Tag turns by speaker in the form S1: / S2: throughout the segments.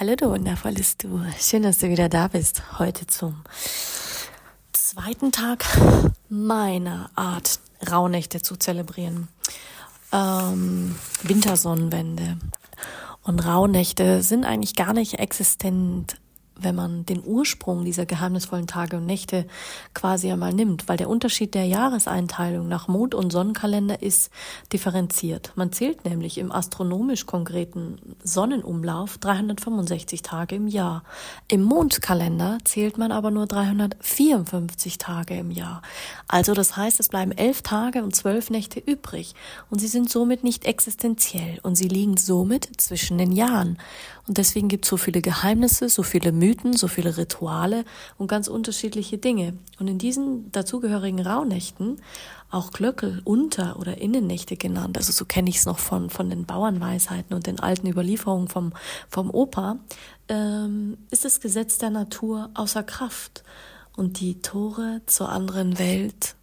S1: Hallo du wundervolles Du. Schön, dass du wieder da bist. Heute zum zweiten Tag meiner Art, Rauhnächte zu zelebrieren. Ähm, Wintersonnenwende. Und Rauhnächte sind eigentlich gar nicht existent wenn man den Ursprung dieser geheimnisvollen Tage und Nächte quasi einmal nimmt, weil der Unterschied der Jahreseinteilung nach Mond- und Sonnenkalender ist differenziert. Man zählt nämlich im astronomisch konkreten Sonnenumlauf 365 Tage im Jahr. Im Mondkalender zählt man aber nur 354 Tage im Jahr. Also das heißt, es bleiben elf Tage und zwölf Nächte übrig und sie sind somit nicht existenziell und sie liegen somit zwischen den Jahren. Und deswegen gibt es so viele Geheimnisse, so viele so viele Rituale und ganz unterschiedliche Dinge. Und in diesen dazugehörigen Rauhnächten, auch Glöckel, Unter- oder Innennächte genannt, also so kenne ich es noch von, von den Bauernweisheiten und den alten Überlieferungen vom, vom Opa, ähm, ist das Gesetz der Natur außer Kraft und die Tore zur anderen Welt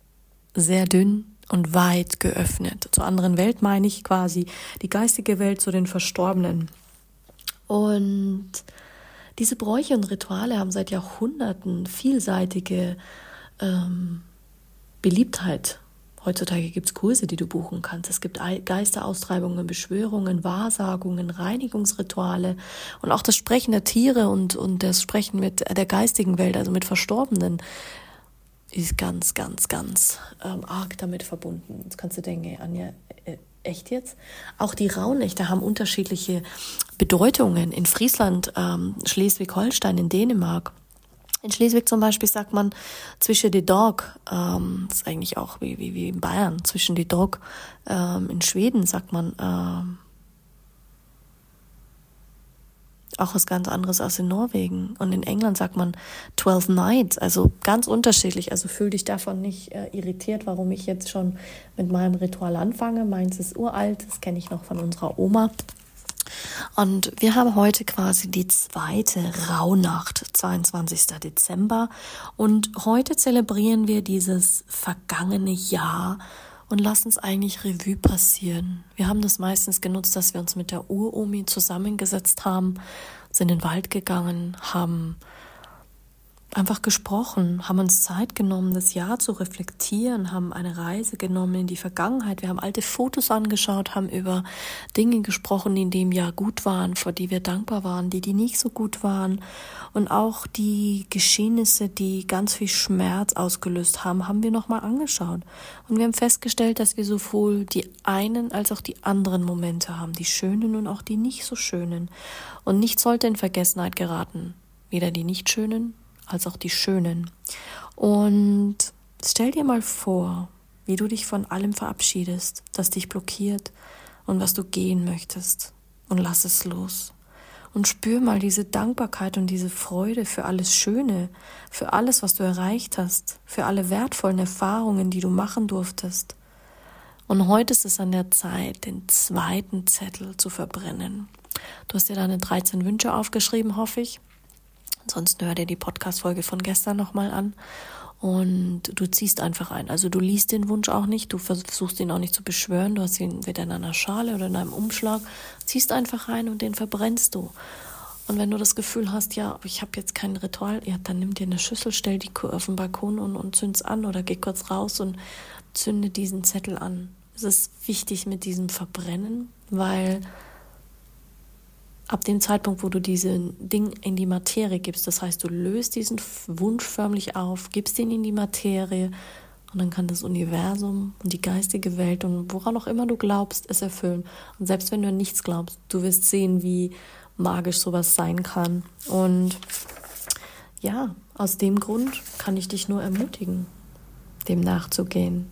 S1: sehr dünn und weit geöffnet. Zur anderen Welt meine ich quasi die geistige Welt zu den Verstorbenen. Und diese Bräuche und Rituale haben seit Jahrhunderten vielseitige ähm, Beliebtheit. Heutzutage gibt es Kurse, die du buchen kannst. Es gibt Geisteraustreibungen, Beschwörungen, Wahrsagungen, Reinigungsrituale und auch das Sprechen der Tiere und, und das Sprechen mit der geistigen Welt, also mit Verstorbenen, ist ganz, ganz, ganz ähm, arg damit verbunden. Jetzt kannst du denken, Anja, äh, echt jetzt? Auch die Rauhnächte haben unterschiedliche Bedeutungen. In Friesland, ähm, Schleswig-Holstein, in Dänemark. In Schleswig zum Beispiel sagt man zwischen die Dog, ähm, das ist eigentlich auch wie, wie, wie in Bayern, zwischen die Dog. Ähm, in Schweden sagt man ähm, auch was ganz anderes als in Norwegen. Und in England sagt man 12 Nights, also ganz unterschiedlich. Also fühl dich davon nicht äh, irritiert, warum ich jetzt schon mit meinem Ritual anfange. Meins ist uralt, das kenne ich noch von unserer Oma. Und wir haben heute quasi die zweite Rauhnacht, 22. Dezember. Und heute zelebrieren wir dieses vergangene Jahr und lassen es eigentlich Revue passieren. Wir haben das meistens genutzt, dass wir uns mit der Uromi zusammengesetzt haben, sind in den Wald gegangen, haben einfach gesprochen, haben uns Zeit genommen, das Jahr zu reflektieren, haben eine Reise genommen in die Vergangenheit. Wir haben alte Fotos angeschaut, haben über Dinge gesprochen, die in dem Jahr gut waren, vor die wir dankbar waren, die, die nicht so gut waren. Und auch die Geschehnisse, die ganz viel Schmerz ausgelöst haben, haben wir nochmal angeschaut. Und wir haben festgestellt, dass wir sowohl die einen als auch die anderen Momente haben, die schönen und auch die nicht so schönen. Und nichts sollte in Vergessenheit geraten. Weder die nicht schönen als auch die schönen. Und stell dir mal vor, wie du dich von allem verabschiedest, das dich blockiert und was du gehen möchtest. Und lass es los. Und spür mal diese Dankbarkeit und diese Freude für alles Schöne, für alles, was du erreicht hast, für alle wertvollen Erfahrungen, die du machen durftest. Und heute ist es an der Zeit, den zweiten Zettel zu verbrennen. Du hast dir deine 13 Wünsche aufgeschrieben, hoffe ich. Ansonsten hör dir die Podcast-Folge von gestern nochmal an und du ziehst einfach ein. Also du liest den Wunsch auch nicht, du versuchst ihn auch nicht zu beschwören, du hast ihn weder in einer Schale oder in einem Umschlag, ziehst einfach rein und den verbrennst du. Und wenn du das Gefühl hast, ja, ich habe jetzt kein Ritual, ja, dann nimm dir eine Schüssel, stell die auf den Balkon und, und zünd's an oder geh kurz raus und zünde diesen Zettel an. Es ist wichtig mit diesem Verbrennen, weil ab dem Zeitpunkt, wo du diesen Ding in die Materie gibst, das heißt, du löst diesen Wunsch förmlich auf, gibst ihn in die Materie und dann kann das Universum und die geistige Welt und woran auch immer du glaubst, es erfüllen. Und selbst wenn du an nichts glaubst, du wirst sehen, wie magisch sowas sein kann. Und ja, aus dem Grund kann ich dich nur ermutigen, dem nachzugehen.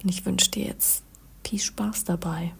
S1: Und ich wünsche dir jetzt viel Spaß dabei.